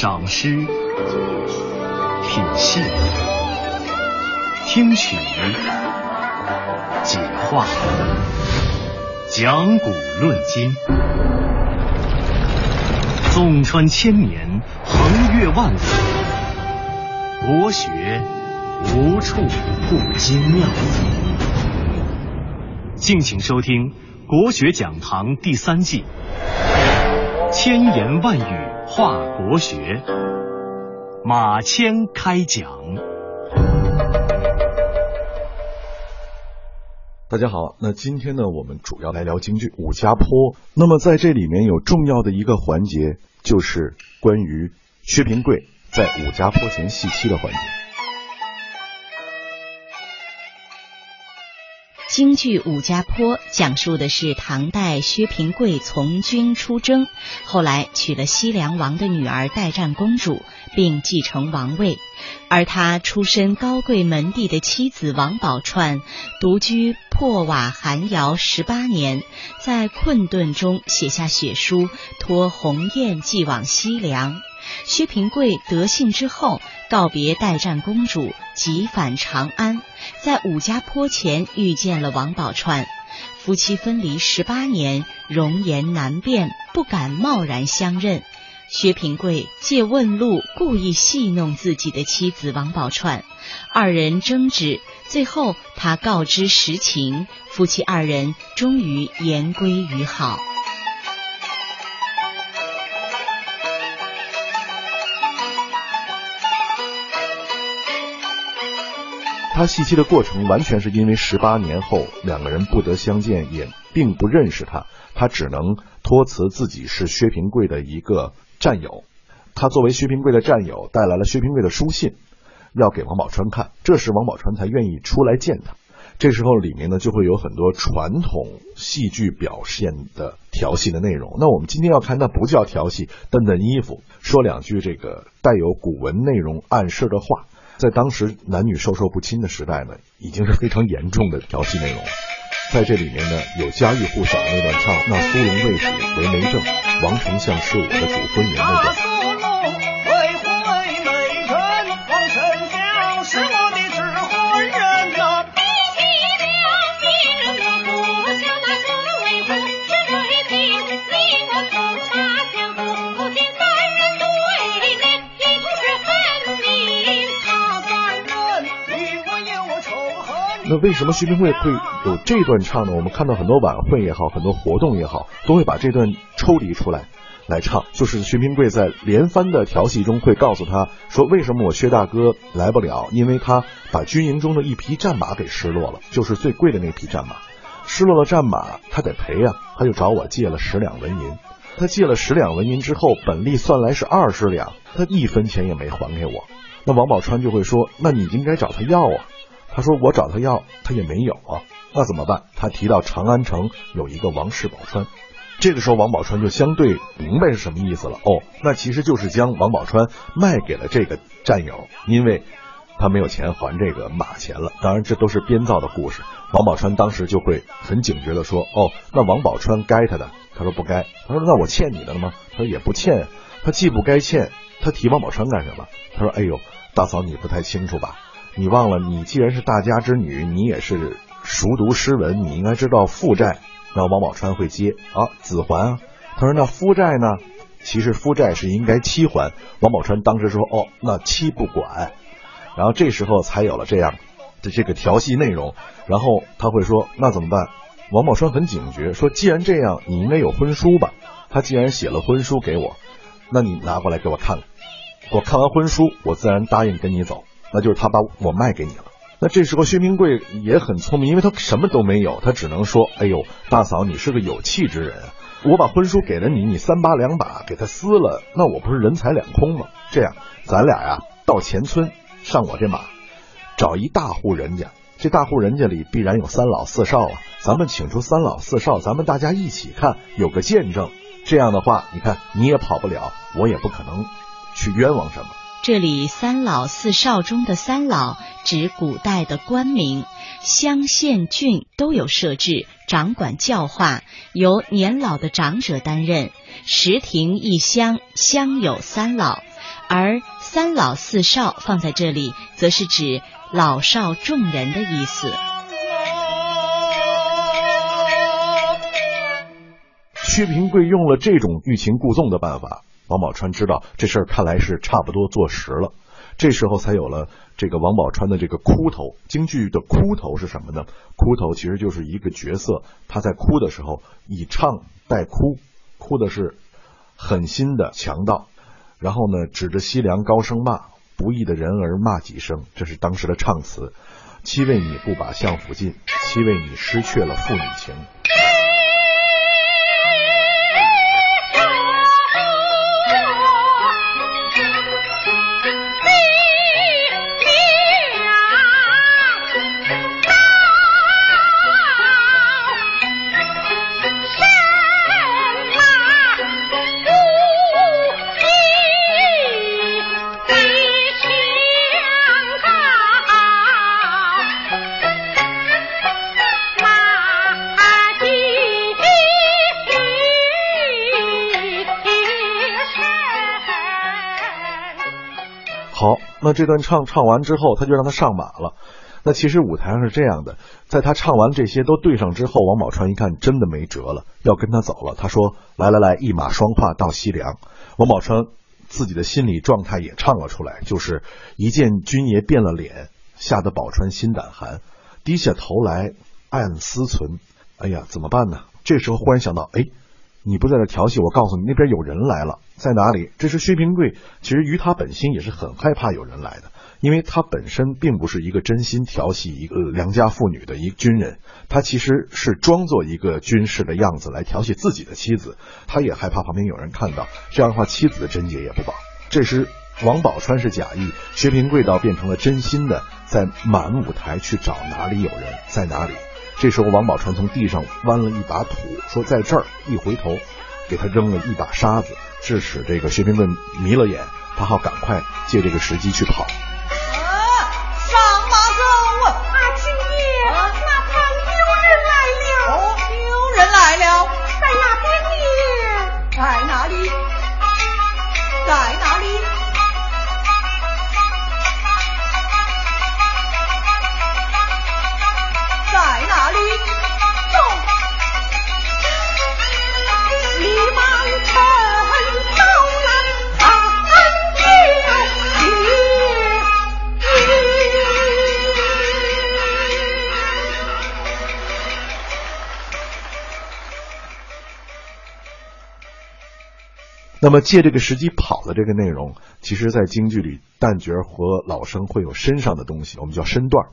赏诗、品戏、听曲、解话、讲古论今，纵穿千年，横越万里，国学无处不精妙。敬请收听《国学讲堂》第三季，千言万语话国学，马谦开讲。大家好，那今天呢，我们主要来聊京剧《武家坡》。那么在这里面有重要的一个环节，就是关于薛平贵在武家坡前戏妻的环节。京剧《武家坡》讲述的是唐代薛平贵从军出征，后来娶了西凉王的女儿代战公主，并继承王位。而他出身高贵门第的妻子王宝钏，独居破瓦寒窑十八年，在困顿中写下血书，托鸿雁寄往西凉。薛平贵得信之后，告别代战公主，急返长安，在武家坡前遇见了王宝钏。夫妻分离十八年，容颜难辨，不敢贸然相认。薛平贵借问路，故意戏弄自己的妻子王宝钏，二人争执，最后他告知实情，夫妻二人终于言归于好。他戏妻的过程完全是因为十八年后两个人不得相见，也并不认识他，他只能托辞自己是薛平贵的一个战友。他作为薛平贵的战友，带来了薛平贵的书信，要给王宝钏看。这时王宝钏才愿意出来见他。这时候里面呢就会有很多传统戏剧表现的调戏的内容。那我们今天要看，那不叫调戏，蹬蹬衣服，说两句这个带有古文内容暗示的话。在当时男女授受不亲的时代呢，已经是非常严重的调戏内容。在这里面呢，有家喻户晓的那段唱“那苏龙未死为媒正，王丞相是我的主婚人”那段。那为什么薛平贵会有这段唱呢？我们看到很多晚会也好，很多活动也好，都会把这段抽离出来来唱。就是薛平贵在连番的调戏中会告诉他说：“为什么我薛大哥来不了？因为他把军营中的一匹战马给失落了，就是最贵的那匹战马。失落了战马，他得赔啊，他就找我借了十两纹银。他借了十两纹银之后，本利算来是二十两，他一分钱也没还给我。那王宝钏就会说：那你应该找他要啊。”他说：“我找他要，他也没有啊，那怎么办？”他提到长安城有一个王氏宝钏，这个时候王宝钏就相对明白是什么意思了。哦，那其实就是将王宝钏卖给了这个战友，因为他没有钱还这个马钱了。当然，这都是编造的故事。王宝钏当时就会很警觉的说：“哦，那王宝钏该他的。”他说：“不该。”他说：“那我欠你的了吗？”他说：“也不欠。”他既不该欠，他提王宝钏干什么？他说：“哎呦，大嫂你不太清楚吧？”你忘了，你既然是大家之女，你也是熟读诗文，你应该知道负债。那王宝钏会接啊，子还啊。他说那夫债呢？其实夫债是应该妻还。王宝钏当时说哦，那妻不管。然后这时候才有了这样的这个调戏内容。然后他会说那怎么办？王宝钏很警觉，说既然这样，你应该有婚书吧？他既然写了婚书给我，那你拿过来给我看看。我看完婚书，我自然答应跟你走。那就是他把我卖给你了。那这时候薛平贵也很聪明，因为他什么都没有，他只能说：“哎呦，大嫂，你是个有气之人，我把婚书给了你，你三把两把给他撕了，那我不是人财两空吗？这样，咱俩呀到前村上我这马，找一大户人家，这大户人家里必然有三老四少啊，咱们请出三老四少，咱们大家一起看，有个见证。这样的话，你看你也跑不了，我也不可能去冤枉什么。”这里三老四少中的三老指古代的官名，乡县郡都有设置，掌管教化，由年老的长者担任。十亭一乡，乡有三老，而三老四少放在这里，则是指老少众人的意思。薛平贵用了这种欲擒故纵的办法，王宝钏知道这事儿看来是差不多坐实了。这时候才有了这个王宝钏的这个哭头。京剧的哭头是什么呢？哭头其实就是一个角色，他在哭的时候以唱代哭，哭的是狠心的强盗，然后呢指着西凉高声骂不义的人儿骂几声，这是当时的唱词。七为你不把相府进，七为你失去了父女情。好那这段唱唱完之后，他就让他上马了。那其实舞台上是这样的，在他唱完这些都对上之后，王宝钏一看真的没辙了，要跟他走了。他说：“来来来，一马双跨到西凉。”王宝钏自己的心理状态也唱了出来，就是一见军爷变了脸，吓得宝钏心胆寒，低下头来暗思忖：“哎呀，怎么办呢？”这时候忽然想到：“哎。”你不在这调戏我，告诉你那边有人来了，在哪里？这是薛平贵，其实于他本心也是很害怕有人来的，因为他本身并不是一个真心调戏一个良家妇女的一个军人，他其实是装作一个军士的样子来调戏自己的妻子，他也害怕旁边有人看到，这样的话妻子的贞洁也不保。这时王宝钏是假意，薛平贵倒变成了真心的，在满舞台去找哪里有人，在哪里。这时候，王宝钏从地上弯了一把土，说：“在这儿。”一回头，给他扔了一把沙子，致使这个薛平贵迷了眼，他好赶快借这个时机去跑。那么借这个时机跑的这个内容，其实，在京剧里，旦角和老生会有身上的东西，我们叫身段。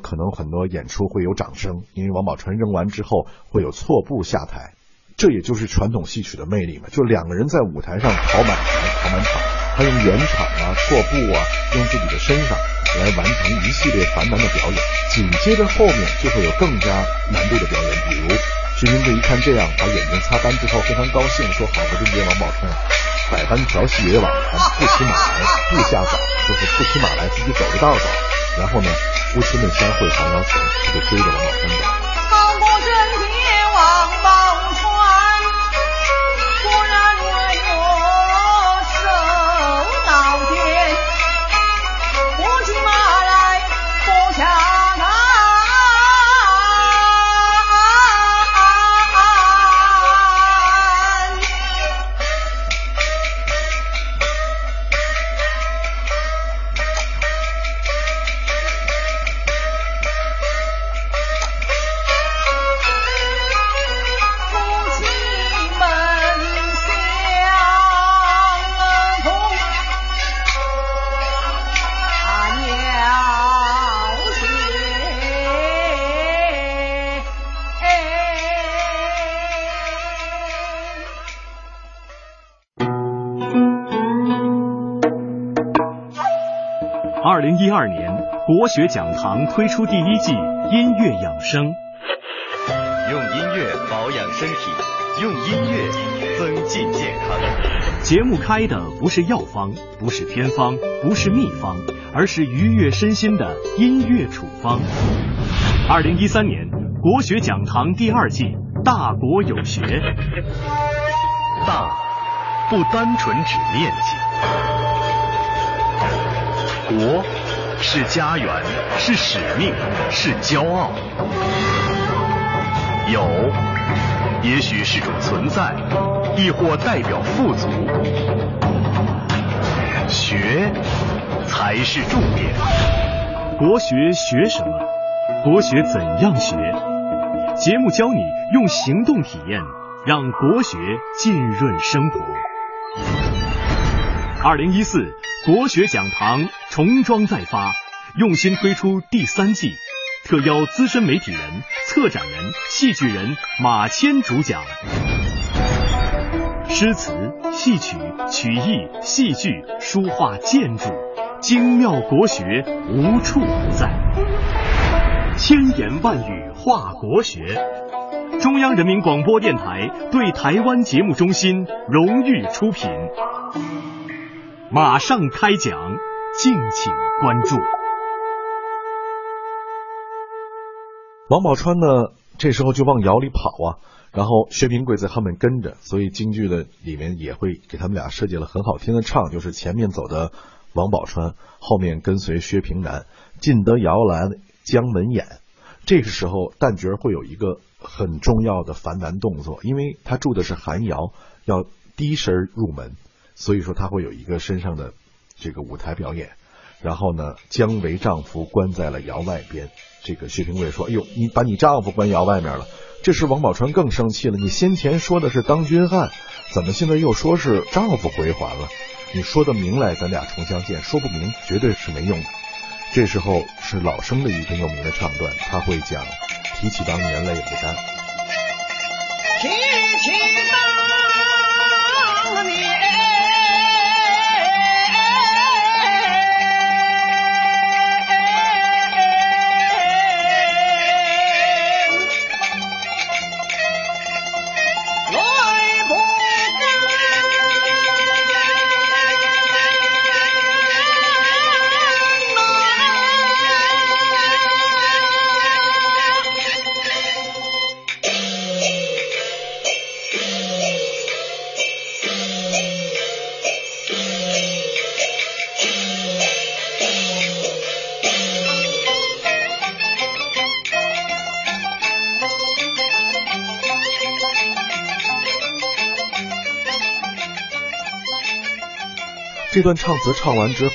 可能很多演出会有掌声，因为王宝钏扔完之后会有错步下台，这也就是传统戏曲的魅力嘛。就两个人在舞台上跑满台、跑满场，他用圆场啊、错步啊，用自己的身上来完成一系列繁难的表演。紧接着后面就会有更加难度的表演，比如薛平贵一看这样，把眼睛擦干之后非常高兴，说：“好不容易王宝钏百般调戏也枉然，不骑马来，不下早，就是不骑马来，自己走着道走。”然后呢？夫妻们相会还要钱，他就追着王宝钏走。好过真见王宝二零一二年，国学讲堂推出第一季音乐养生。用音乐保养身体，用音乐增进健康。节目开的不是药方，不是偏方，不是秘方，而是愉悦身心的音乐处方。二零一三年，国学讲堂第二季大国有学。大，不单纯指面积。国，是家园，是使命，是骄傲。有，也许是种存在，亦或代表富足。学，才是重点。国学学什么？国学怎样学？节目教你用行动体验，让国学浸润生活。二零一四国学讲堂重装再发，用心推出第三季，特邀资深媒体人、策展人、戏剧人马谦主讲。诗词、戏曲、曲艺、戏剧、书画、建筑，精妙国学无处不在。千言万语话国学，中央人民广播电台对台湾节目中心荣誉出品。马上开讲，敬请关注。王宝钏呢，这时候就往窑里跑啊，然后薛平贵在后面跟着，所以京剧的里面也会给他们俩设计了很好听的唱，就是前面走的王宝钏，后面跟随薛平南，进得窑来将门掩。这个时候旦角会有一个很重要的繁难动作，因为他住的是寒窑，要低身入门。所以说他会有一个身上的这个舞台表演，然后呢，将为丈夫关在了窑外边。这个薛平贵说：“哎呦，你把你丈夫关窑外面了。”这时王宝钏更生气了：“你先前说的是当军汉，怎么现在又说是丈夫回还了？你说的明来，咱俩重相见；说不明，绝对是没用的。”这时候是老生的一个有名的唱段，他会讲：“提起当年泪不干。”这段唱词唱完之后，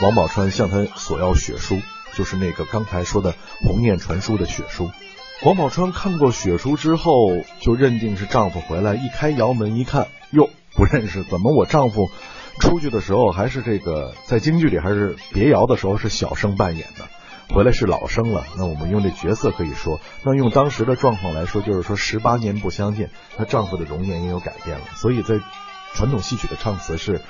王宝钏向他索要血书，就是那个刚才说的鸿雁传书的血书。王宝钏看过血书之后，就认定是丈夫回来。一开窑门一看，哟，不认识，怎么我丈夫出去的时候还是这个在京剧里还是别窑的时候是小生扮演的，回来是老生了。那我们用这角色可以说，那用当时的状况来说，就是说十八年不相见，她丈夫的容颜也有改变了。所以在传统戏曲的唱词是。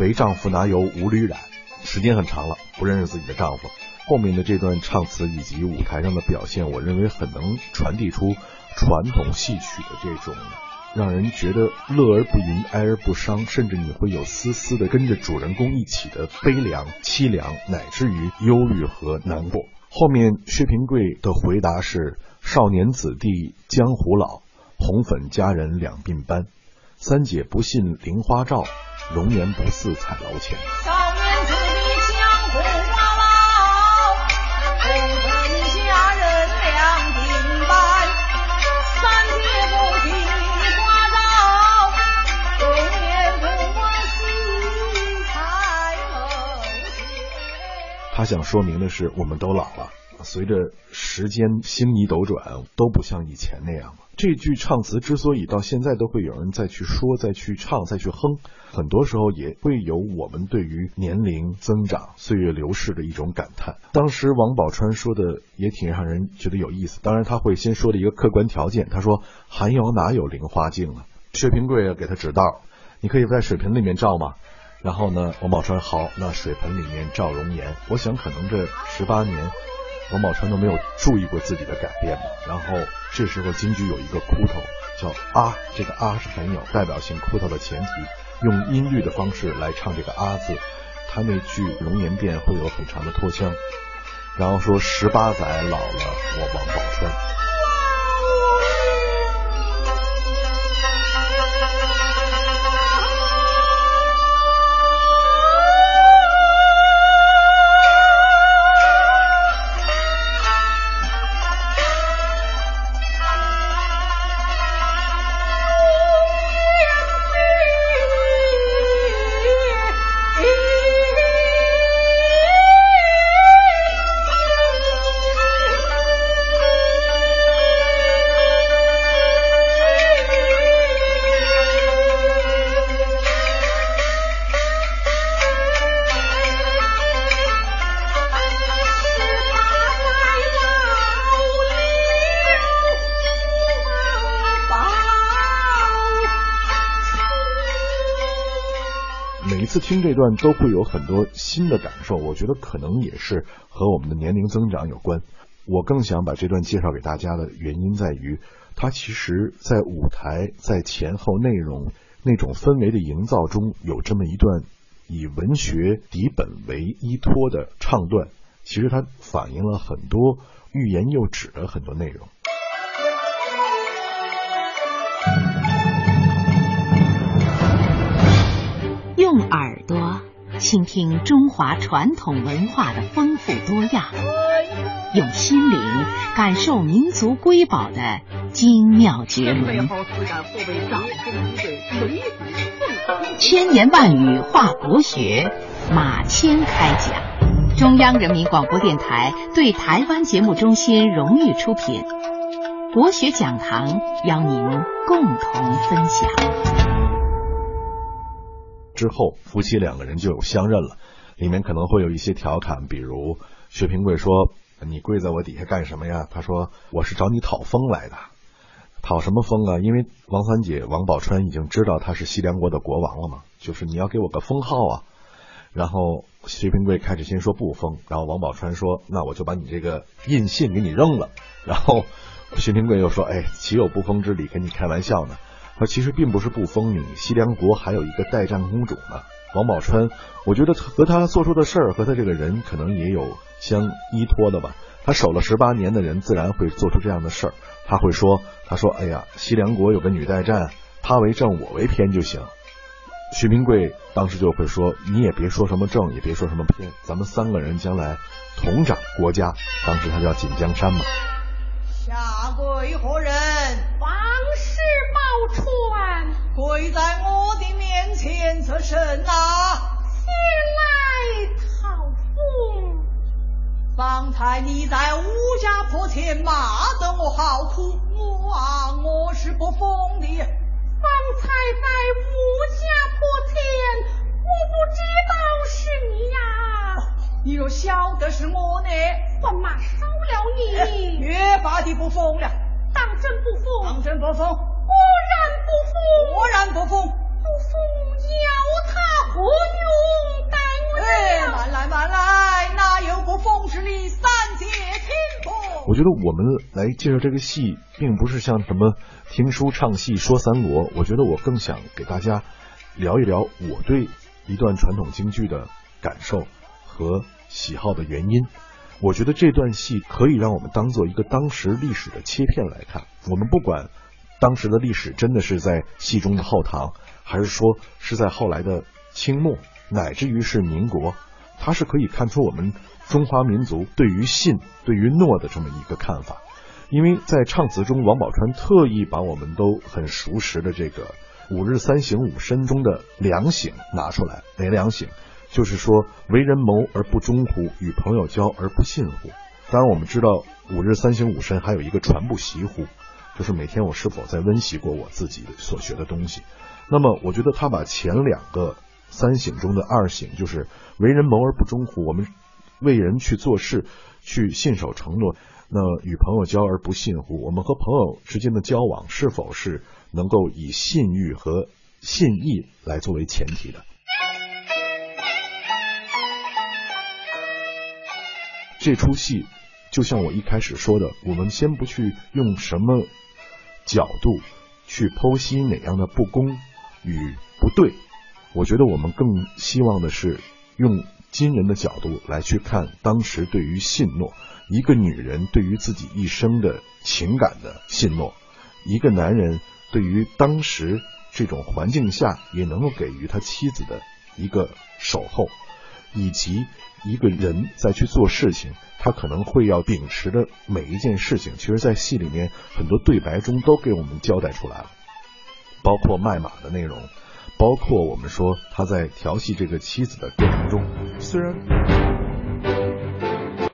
为丈夫拿油无缕染，时间很长了，不认识自己的丈夫。后面的这段唱词以及舞台上的表现，我认为很能传递出传统戏曲的这种让人觉得乐而不淫、哀而不伤，甚至你会有丝丝的跟着主人公一起的悲凉、凄凉，乃至于忧郁和难过。后面薛平贵的回答是：“少年子弟江湖老，红粉佳人两鬓斑。三姐不信菱花照。”容颜不似彩楼前。少年子弟江湖老，红粉佳人两鬓斑。三姐不信梨花照，容颜不似彩楼前。他想说明的是，我们都老了，随着时间星移斗转，都不像以前那样了。这句唱词之所以到现在都会有人再去说、再去唱、再去哼，很多时候也会有我们对于年龄增长、岁月流逝的一种感叹。当时王宝钏说的也挺让人觉得有意思。当然他会先说的一个客观条件，他说寒窑哪有菱花镜啊？薛平贵给他指道，你可以在水盆里面照吗？然后呢，王宝钏好，那水盆里面照容颜。我想可能这十八年。王宝钏都没有注意过自己的改变嘛，然后这时候京剧有一个哭头叫啊，这个啊是很有代表性，哭头的前提用音律的方式来唱这个啊字，他那句容颜变会有很长的拖腔，然后说十八载老了我王宝钏。听这段都会有很多新的感受，我觉得可能也是和我们的年龄增长有关。我更想把这段介绍给大家的原因在于，它其实在舞台、在前后内容那种氛围的营造中，有这么一段以文学底本为依托的唱段，其实它反映了很多欲言又止的很多内容。耳朵倾听中华传统文化的丰富多样，用心灵感受民族瑰宝的精妙绝伦。千言万语化国学，马谦开讲。中央人民广播电台对台湾节目中心荣誉出品，国学讲堂邀您共同分享。之后，夫妻两个人就有相认了，里面可能会有一些调侃，比如薛平贵说：“你跪在我底下干什么呀？”他说：“我是找你讨封来的。”讨什么封啊？因为王三姐王宝钏已经知道他是西凉国的国王了嘛，就是你要给我个封号啊。然后薛平贵开始先说不封，然后王宝钏说：“那我就把你这个印信给你扔了。”然后薛平贵又说：“哎，岂有不封之理？跟你开玩笑呢。”他其实并不是不封你，西凉国还有一个代战公主呢。王宝钏，我觉得和他做出的事儿和他这个人可能也有相依托的吧。他守了十八年的人，自然会做出这样的事儿。他会说：“他说，哎呀，西凉国有个女代战，他为正，我为偏就行。”薛平贵当时就会说：“你也别说什么正，也别说什么偏，咱们三个人将来同掌国家。”当时他叫锦江山嘛。下跪何人？王氏宝钏，跪在我的面前则甚啊？先来讨封。方才你在吴家坡前骂得我好苦，我啊，我是不疯的。方才在吴家坡前，我不知道是你呀。你若晓得是我呢？我马烧了你。越发的不疯了。当真不疯？当真不封。果然不封。果然不封。不封要他何用？哎，慢来慢来，哪有不封之理？三界听过。我觉得我们来介绍这个戏，并不是像什么听书唱戏说三国。我觉得我更想给大家聊一聊我对一段传统京剧的感受和喜好的原因。我觉得这段戏可以让我们当做一个当时历史的切片来看。我们不管当时的历史真的是在戏中的后唐，还是说是在后来的清末，乃至于是民国，它是可以看出我们中华民族对于信、对于诺的这么一个看法。因为在唱词中，王宝钏特意把我们都很熟识的这个“五日三省吾身”中的两省拿出来。哪两省？就是说，为人谋而不忠乎？与朋友交而不信乎？当然，我们知道五日三省吾身还有一个传不习乎，就是每天我是否在温习过我自己所学的东西。那么，我觉得他把前两个三省中的二省，就是为人谋而不忠乎，我们为人去做事，去信守承诺；那与朋友交而不信乎，我们和朋友之间的交往是否是能够以信誉和信义来作为前提的？这出戏，就像我一开始说的，我们先不去用什么角度去剖析哪样的不公与不对，我觉得我们更希望的是用今人的角度来去看当时对于信诺，一个女人对于自己一生的情感的信诺，一个男人对于当时这种环境下也能够给予他妻子的一个守候，以及。一个人在去做事情，他可能会要秉持的每一件事情，其实，在戏里面很多对白中都给我们交代出来了，包括卖马的内容，包括我们说他在调戏这个妻子的过程中，虽然。